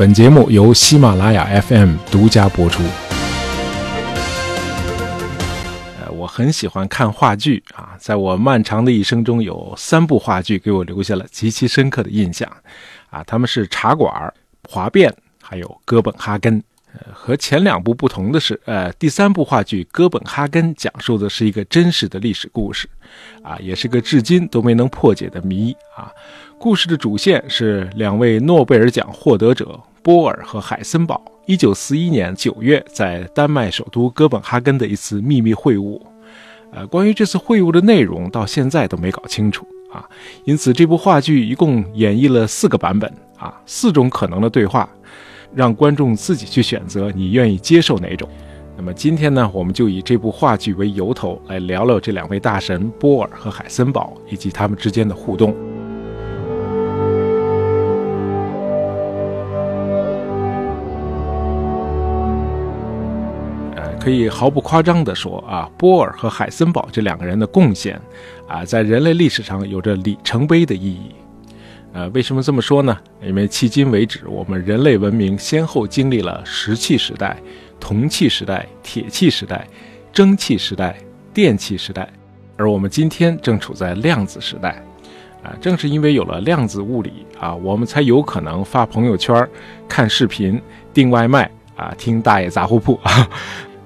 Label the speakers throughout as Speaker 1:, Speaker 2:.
Speaker 1: 本节目由喜马拉雅 FM 独家播出。呃，我很喜欢看话剧啊，在我漫长的一生中，有三部话剧给我留下了极其深刻的印象啊，他们是《茶馆》《华变》还有《哥本哈根》。和前两部不同的是，呃，第三部话剧《哥本哈根》讲述的是一个真实的历史故事，啊，也是个至今都没能破解的谜啊。故事的主线是两位诺贝尔奖获得者波尔和海森堡，一九四一年九月在丹麦首都哥本哈根的一次秘密会晤。呃，关于这次会晤的内容，到现在都没搞清楚啊。因此，这部话剧一共演绎了四个版本啊，四种可能的对话。让观众自己去选择，你愿意接受哪种？那么今天呢，我们就以这部话剧为由头来聊聊这两位大神波尔和海森堡以及他们之间的互动。可以毫不夸张地说啊，波尔和海森堡这两个人的贡献啊，在人类历史上有着里程碑的意义。呃，为什么这么说呢？因为迄今为止，我们人类文明先后经历了石器时代、铜器时代、铁器时代、蒸汽时代、电气时代，而我们今天正处在量子时代。啊，正是因为有了量子物理啊，我们才有可能发朋友圈、看视频、订外卖啊、听大爷杂货铺啊。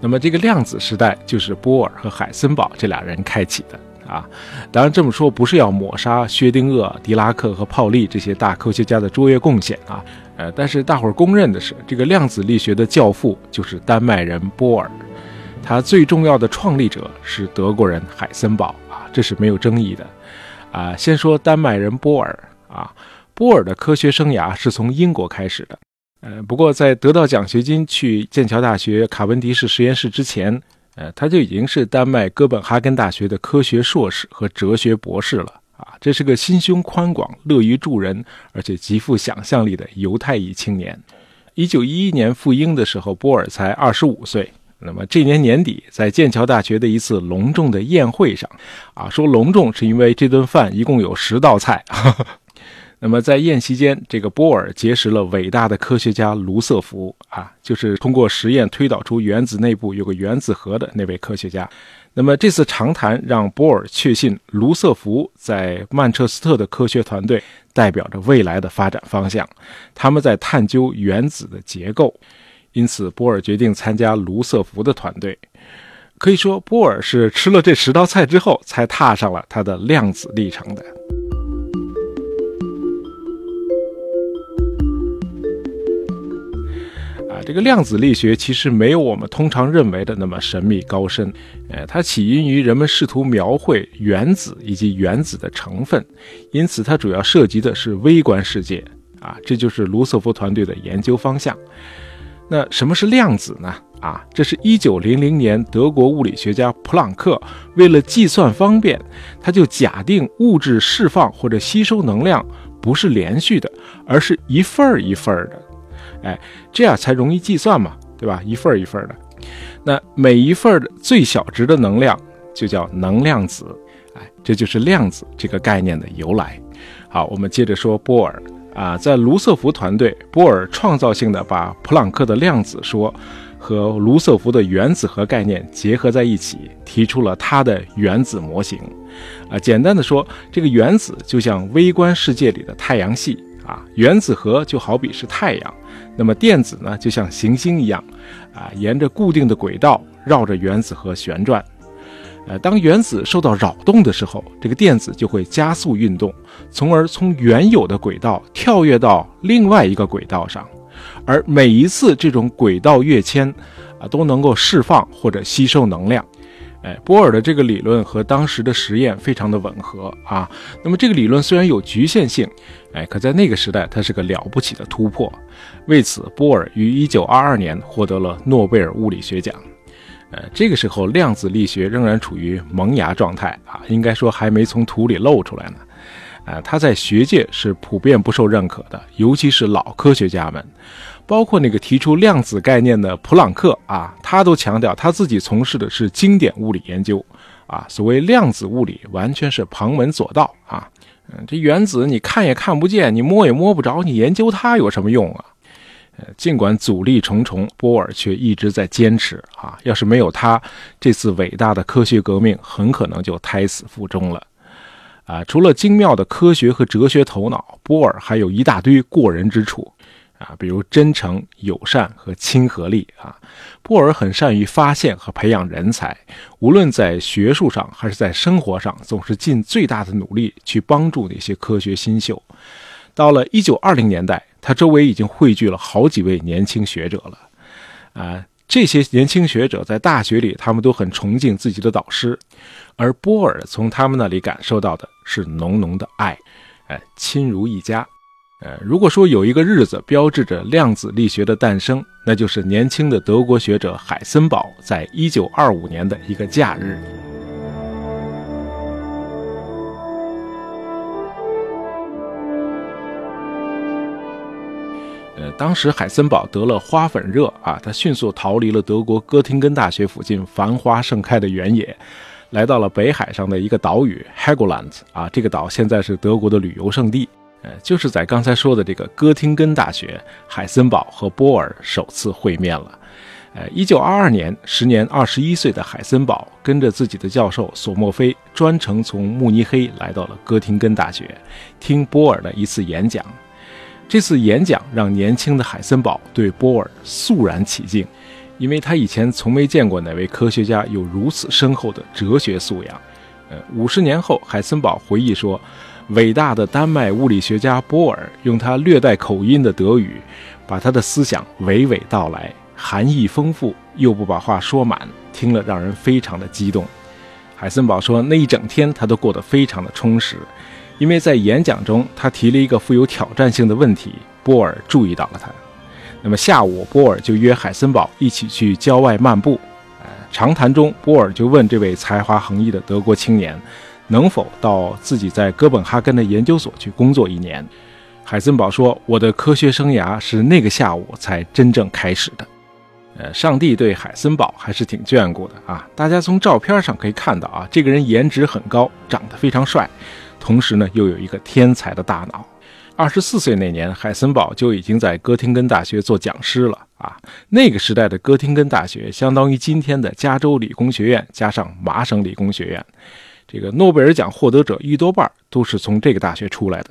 Speaker 1: 那么，这个量子时代就是波尔和海森堡这俩人开启的。啊，当然这么说不是要抹杀薛定谔、狄拉克和泡利这些大科学家的卓越贡献啊，呃，但是大伙儿公认的是，这个量子力学的教父就是丹麦人波尔，他最重要的创立者是德国人海森堡啊，这是没有争议的。啊，先说丹麦人波尔啊，波尔的科学生涯是从英国开始的，呃，不过在得到奖学金去剑桥大学卡文迪氏实验室之前。呃，他就已经是丹麦哥本哈根大学的科学硕士和哲学博士了啊！这是个心胸宽广、乐于助人，而且极富想象力的犹太裔青年。一九一一年赴英的时候，波尔才二十五岁。那么这年年底，在剑桥大学的一次隆重的宴会上，啊，说隆重是因为这顿饭一共有十道菜。那么在宴席间，这个波尔结识了伟大的科学家卢瑟福啊，就是通过实验推导出原子内部有个原子核的那位科学家。那么这次长谈让波尔确信卢瑟福在曼彻斯特的科学团队代表着未来的发展方向，他们在探究原子的结构，因此波尔决定参加卢瑟福的团队。可以说，波尔是吃了这十道菜之后才踏上了他的量子历程的。这个量子力学其实没有我们通常认为的那么神秘高深，呃，它起因于人们试图描绘原子以及原子的成分，因此它主要涉及的是微观世界啊，这就是卢瑟福团队的研究方向。那什么是量子呢？啊，这是一九零零年德国物理学家普朗克为了计算方便，他就假定物质释放或者吸收能量不是连续的，而是一份儿一份儿的。哎，这样才容易计算嘛，对吧？一份一份的，那每一份的最小值的能量就叫能量子，哎，这就是量子这个概念的由来。好，我们接着说波尔啊，在卢瑟福团队，波尔创造性的把普朗克的量子说和卢瑟福的原子核概念结合在一起，提出了他的原子模型。啊，简单的说，这个原子就像微观世界里的太阳系啊，原子核就好比是太阳。那么电子呢，就像行星一样，啊，沿着固定的轨道绕着原子核旋转。呃，当原子受到扰动的时候，这个电子就会加速运动，从而从原有的轨道跳跃到另外一个轨道上。而每一次这种轨道跃迁，啊，都能够释放或者吸收能量。哎，波尔的这个理论和当时的实验非常的吻合啊。那么这个理论虽然有局限性，哎，可在那个时代它是个了不起的突破。为此，波尔于1922年获得了诺贝尔物理学奖。呃，这个时候量子力学仍然处于萌芽状态啊，应该说还没从土里露出来呢。呃，他在学界是普遍不受认可的，尤其是老科学家们。包括那个提出量子概念的普朗克啊，他都强调他自己从事的是经典物理研究啊。所谓量子物理，完全是旁门左道啊。嗯，这原子你看也看不见，你摸也摸不着，你研究它有什么用啊？呃，尽管阻力重重，波尔却一直在坚持啊。要是没有他，这次伟大的科学革命很可能就胎死腹中了。啊，除了精妙的科学和哲学头脑，波尔还有一大堆过人之处。啊，比如真诚、友善和亲和力啊，波尔很善于发现和培养人才，无论在学术上还是在生活上，总是尽最大的努力去帮助那些科学新秀。到了一九二零年代，他周围已经汇聚了好几位年轻学者了。啊，这些年轻学者在大学里，他们都很崇敬自己的导师，而波尔从他们那里感受到的是浓浓的爱，哎，亲如一家。呃，如果说有一个日子标志着量子力学的诞生，那就是年轻的德国学者海森堡在一九二五年的一个假日。呃，当时海森堡得了花粉热啊，他迅速逃离了德国哥廷根大学附近繁花盛开的原野，来到了北海上的一个岛屿 Helgoland 啊，这个岛现在是德国的旅游胜地。呃，就是在刚才说的这个哥廷根大学，海森堡和波尔首次会面了。呃，一九二二年，时年二十一岁的海森堡跟着自己的教授索莫菲，专程从慕尼黑来到了哥廷根大学，听波尔的一次演讲。这次演讲让年轻的海森堡对波尔肃然起敬，因为他以前从没见过哪位科学家有如此深厚的哲学素养。呃，五十年后，海森堡回忆说。伟大的丹麦物理学家波尔用他略带口音的德语，把他的思想娓娓道来，含义丰富，又不把话说满，听了让人非常的激动。海森堡说，那一整天他都过得非常的充实，因为在演讲中他提了一个富有挑战性的问题，波尔注意到了他。那么下午，波尔就约海森堡一起去郊外漫步。长谈中，波尔就问这位才华横溢的德国青年。能否到自己在哥本哈根的研究所去工作一年？海森堡说：“我的科学生涯是那个下午才真正开始的。”呃，上帝对海森堡还是挺眷顾的啊！大家从照片上可以看到啊，这个人颜值很高，长得非常帅，同时呢又有一个天才的大脑。二十四岁那年，海森堡就已经在哥廷根大学做讲师了啊！那个时代的哥廷根大学相当于今天的加州理工学院加上麻省理工学院。这个诺贝尔奖获得者一多半都是从这个大学出来的。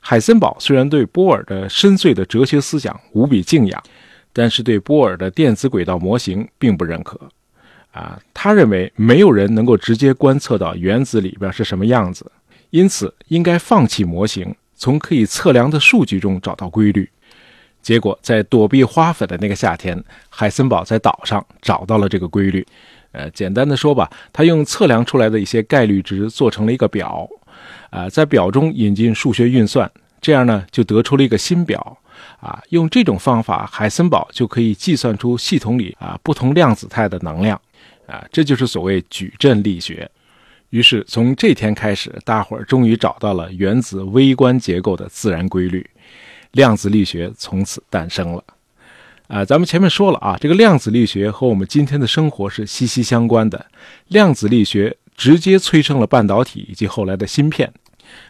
Speaker 1: 海森堡虽然对波尔的深邃的哲学思想无比敬仰，但是对波尔的电子轨道模型并不认可。啊，他认为没有人能够直接观测到原子里边是什么样子，因此应该放弃模型，从可以测量的数据中找到规律。结果，在躲避花粉的那个夏天，海森堡在岛上找到了这个规律。呃，简单的说吧，他用测量出来的一些概率值做成了一个表，啊，在表中引进数学运算，这样呢就得出了一个新表，啊，用这种方法，海森堡就可以计算出系统里啊不同量子态的能量，啊，这就是所谓矩阵力学。于是从这天开始，大伙儿终于找到了原子微观结构的自然规律，量子力学从此诞生了。啊，咱们前面说了啊，这个量子力学和我们今天的生活是息息相关的。量子力学直接催生了半导体以及后来的芯片。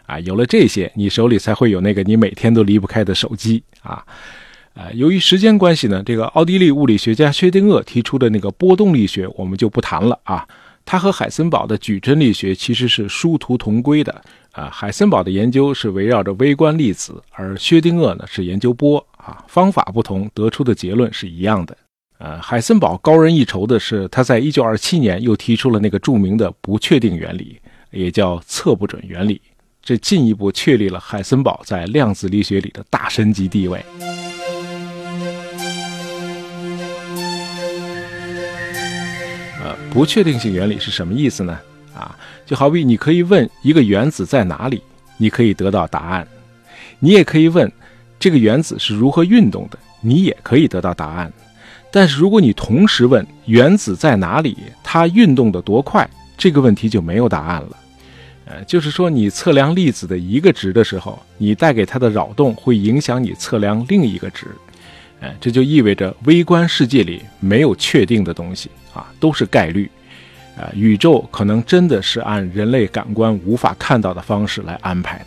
Speaker 1: 啊，有了这些，你手里才会有那个你每天都离不开的手机啊。啊，由于时间关系呢，这个奥地利物理学家薛定谔提出的那个波动力学我们就不谈了啊。他和海森堡的矩阵力学其实是殊途同归的。啊，海森堡的研究是围绕着微观粒子，而薛定谔呢是研究波。啊，方法不同，得出的结论是一样的。呃，海森堡高人一筹的是，他在1927年又提出了那个著名的不确定原理，也叫测不准原理，这进一步确立了海森堡在量子力学里的大神级地位。呃，不确定性原理是什么意思呢？啊，就好比你可以问一个原子在哪里，你可以得到答案；你也可以问。这个原子是如何运动的？你也可以得到答案。但是如果你同时问原子在哪里，它运动的多快，这个问题就没有答案了。呃，就是说你测量粒子的一个值的时候，你带给它的扰动会影响你测量另一个值。哎，这就意味着微观世界里没有确定的东西啊，都是概率。啊，宇宙可能真的是按人类感官无法看到的方式来安排的。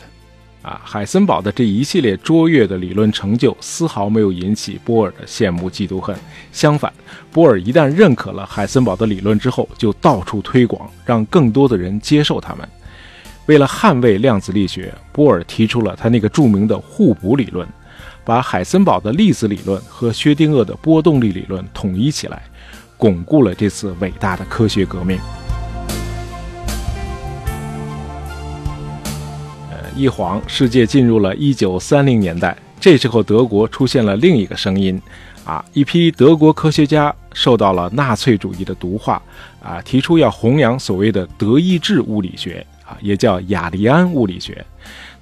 Speaker 1: 啊，海森堡的这一系列卓越的理论成就，丝毫没有引起波尔的羡慕嫉妒恨。相反，波尔一旦认可了海森堡的理论之后，就到处推广，让更多的人接受他们。为了捍卫量子力学，波尔提出了他那个著名的互补理论，把海森堡的粒子理论和薛定谔的波动力理论统一起来，巩固了这次伟大的科学革命。一晃，世界进入了一九三零年代。这时候，德国出现了另一个声音，啊，一批德国科学家受到了纳粹主义的毒化，啊，提出要弘扬所谓的德意志物理学，啊，也叫雅利安物理学。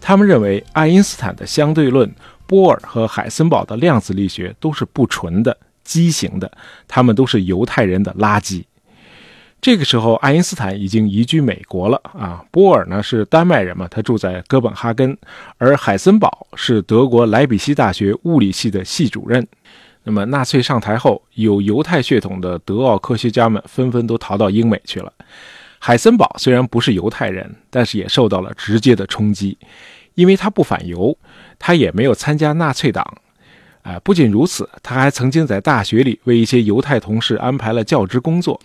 Speaker 1: 他们认为，爱因斯坦的相对论、波尔和海森堡的量子力学都是不纯的、畸形的，他们都是犹太人的垃圾。这个时候，爱因斯坦已经移居美国了啊。波尔呢是丹麦人嘛，他住在哥本哈根，而海森堡是德国莱比锡大学物理系的系主任。那么纳粹上台后，有犹太血统的德奥科学家们纷纷都逃到英美去了。海森堡虽然不是犹太人，但是也受到了直接的冲击，因为他不反犹，他也没有参加纳粹党。啊，不仅如此，他还曾经在大学里为一些犹太同事安排了教职工作。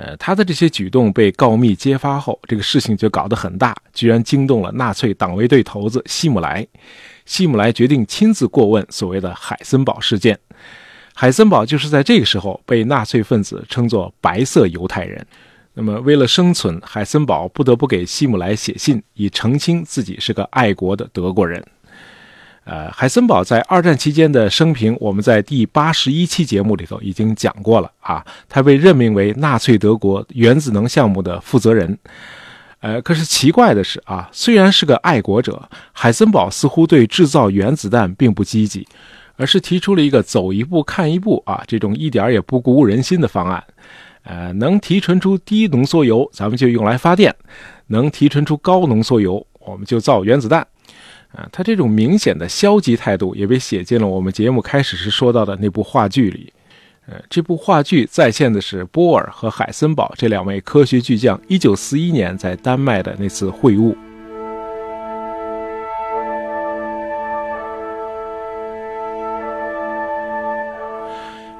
Speaker 1: 呃，他的这些举动被告密揭发后，这个事情就搞得很大，居然惊动了纳粹党卫队头子希姆莱。希姆莱决定亲自过问所谓的海森堡事件。海森堡就是在这个时候被纳粹分子称作“白色犹太人”。那么，为了生存，海森堡不得不给希姆莱写信，以澄清自己是个爱国的德国人。呃，海森堡在二战期间的生平，我们在第八十一期节目里头已经讲过了啊。他被任命为纳粹德国原子能项目的负责人。呃，可是奇怪的是啊，虽然是个爱国者，海森堡似乎对制造原子弹并不积极，而是提出了一个走一步看一步啊，这种一点也不鼓舞人心的方案。呃，能提纯出低浓缩铀，咱们就用来发电；能提纯出高浓缩铀，我们就造原子弹。啊，他这种明显的消极态度也被写进了我们节目开始时说到的那部话剧里。呃，这部话剧再现的是波尔和海森堡这两位科学巨匠1941年在丹麦的那次会晤。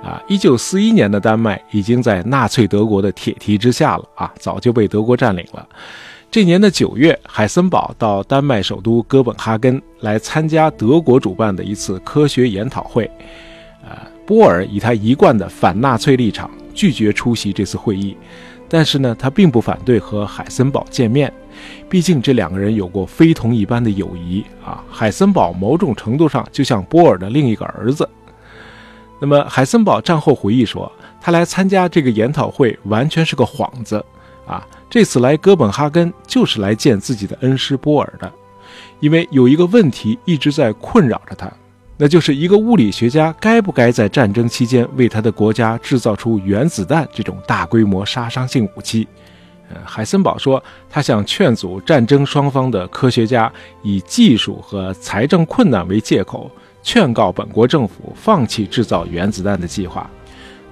Speaker 1: 啊，1941年的丹麦已经在纳粹德国的铁蹄之下了啊，早就被德国占领了。这年的九月，海森堡到丹麦首都哥本哈根来参加德国主办的一次科学研讨会。呃，波尔以他一贯的反纳粹立场拒绝出席这次会议，但是呢，他并不反对和海森堡见面，毕竟这两个人有过非同一般的友谊啊。海森堡某种程度上就像波尔的另一个儿子。那么，海森堡战后回忆说，他来参加这个研讨会完全是个幌子啊。这次来哥本哈根就是来见自己的恩师波尔的，因为有一个问题一直在困扰着他，那就是一个物理学家该不该在战争期间为他的国家制造出原子弹这种大规模杀伤性武器。海森堡说，他想劝阻战争双方的科学家以技术和财政困难为借口，劝告本国政府放弃制造原子弹的计划。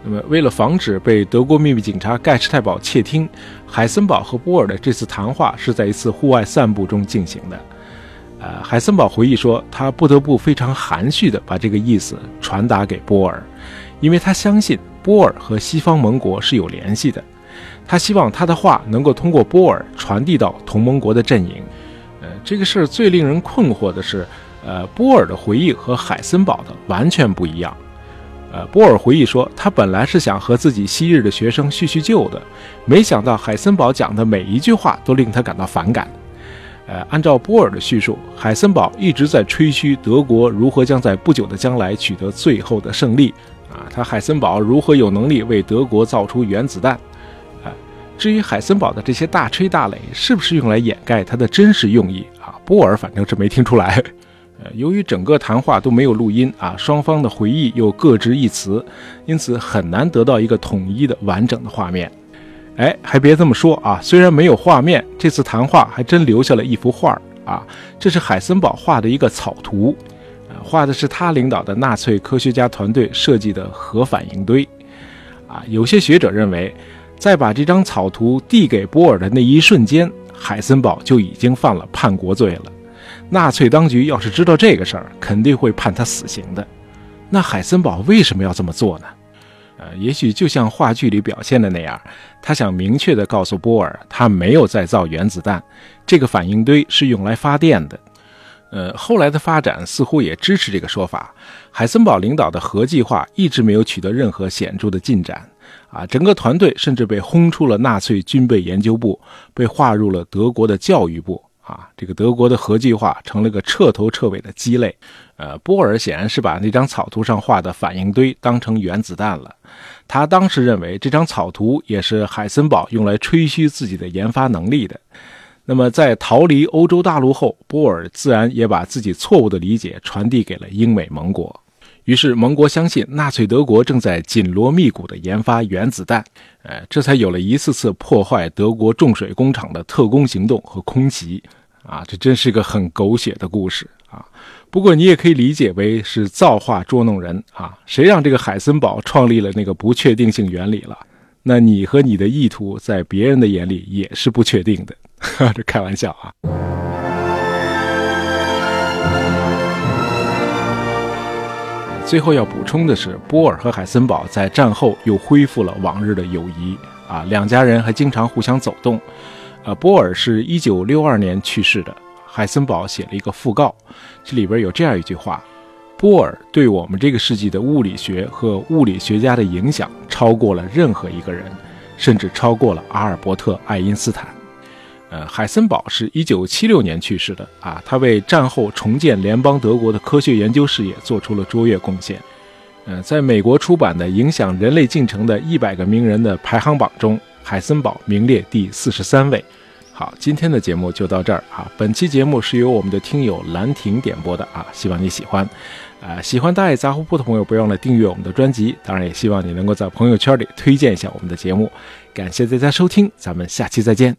Speaker 1: 那么，为了防止被德国秘密警察盖世太保窃听，海森堡和波尔的这次谈话是在一次户外散步中进行的。呃，海森堡回忆说，他不得不非常含蓄地把这个意思传达给波尔，因为他相信波尔和西方盟国是有联系的。他希望他的话能够通过波尔传递到同盟国的阵营。呃，这个事儿最令人困惑的是，呃，波尔的回忆和海森堡的完全不一样。呃，波尔回忆说，他本来是想和自己昔日的学生叙叙旧的，没想到海森堡讲的每一句话都令他感到反感。呃，按照波尔的叙述，海森堡一直在吹嘘德国如何将在不久的将来取得最后的胜利，啊，他海森堡如何有能力为德国造出原子弹，至于海森堡的这些大吹大擂是不是用来掩盖他的真实用意啊？波尔反正是没听出来。呃，由于整个谈话都没有录音啊，双方的回忆又各执一词，因此很难得到一个统一的完整的画面。哎，还别这么说啊，虽然没有画面，这次谈话还真留下了一幅画啊，这是海森堡画的一个草图，画的是他领导的纳粹科学家团队设计的核反应堆。啊，有些学者认为，在把这张草图递给波尔的那一瞬间，海森堡就已经犯了叛国罪了。纳粹当局要是知道这个事儿，肯定会判他死刑的。那海森堡为什么要这么做呢？呃，也许就像话剧里表现的那样，他想明确地告诉波尔，他没有再造原子弹，这个反应堆是用来发电的。呃，后来的发展似乎也支持这个说法。海森堡领导的核计划一直没有取得任何显著的进展，啊，整个团队甚至被轰出了纳粹军备研究部，被划入了德国的教育部。啊，这个德国的核计划成了个彻头彻尾的鸡肋。呃，波尔显然是把那张草图上画的反应堆当成原子弹了。他当时认为这张草图也是海森堡用来吹嘘自己的研发能力的。那么，在逃离欧洲大陆后，波尔自然也把自己错误的理解传递给了英美盟国。于是，盟国相信纳粹德国正在紧锣密鼓地研发原子弹，呃，这才有了一次次破坏德国重水工厂的特工行动和空袭。啊，这真是个很狗血的故事啊！不过你也可以理解为是造化捉弄人啊！谁让这个海森堡创立了那个不确定性原理了？那你和你的意图在别人的眼里也是不确定的。这开玩笑啊！最后要补充的是，波尔和海森堡在战后又恢复了往日的友谊啊，两家人还经常互相走动。呃，波尔是一九六二年去世的。海森堡写了一个讣告，这里边有这样一句话：波尔对我们这个世纪的物理学和物理学家的影响超过了任何一个人，甚至超过了阿尔伯特·爱因斯坦。呃，海森堡是一九七六年去世的啊，他为战后重建联邦德国的科学研究事业做出了卓越贡献。呃，在美国出版的影响人类进程的一百个名人的排行榜中，海森堡名列第四十三位。好，今天的节目就到这儿啊。本期节目是由我们的听友兰亭点播的啊，希望你喜欢。啊，喜欢大爱杂货铺的朋友，不要忘了订阅我们的专辑。当然，也希望你能够在朋友圈里推荐一下我们的节目。感谢大家收听，咱们下期再见。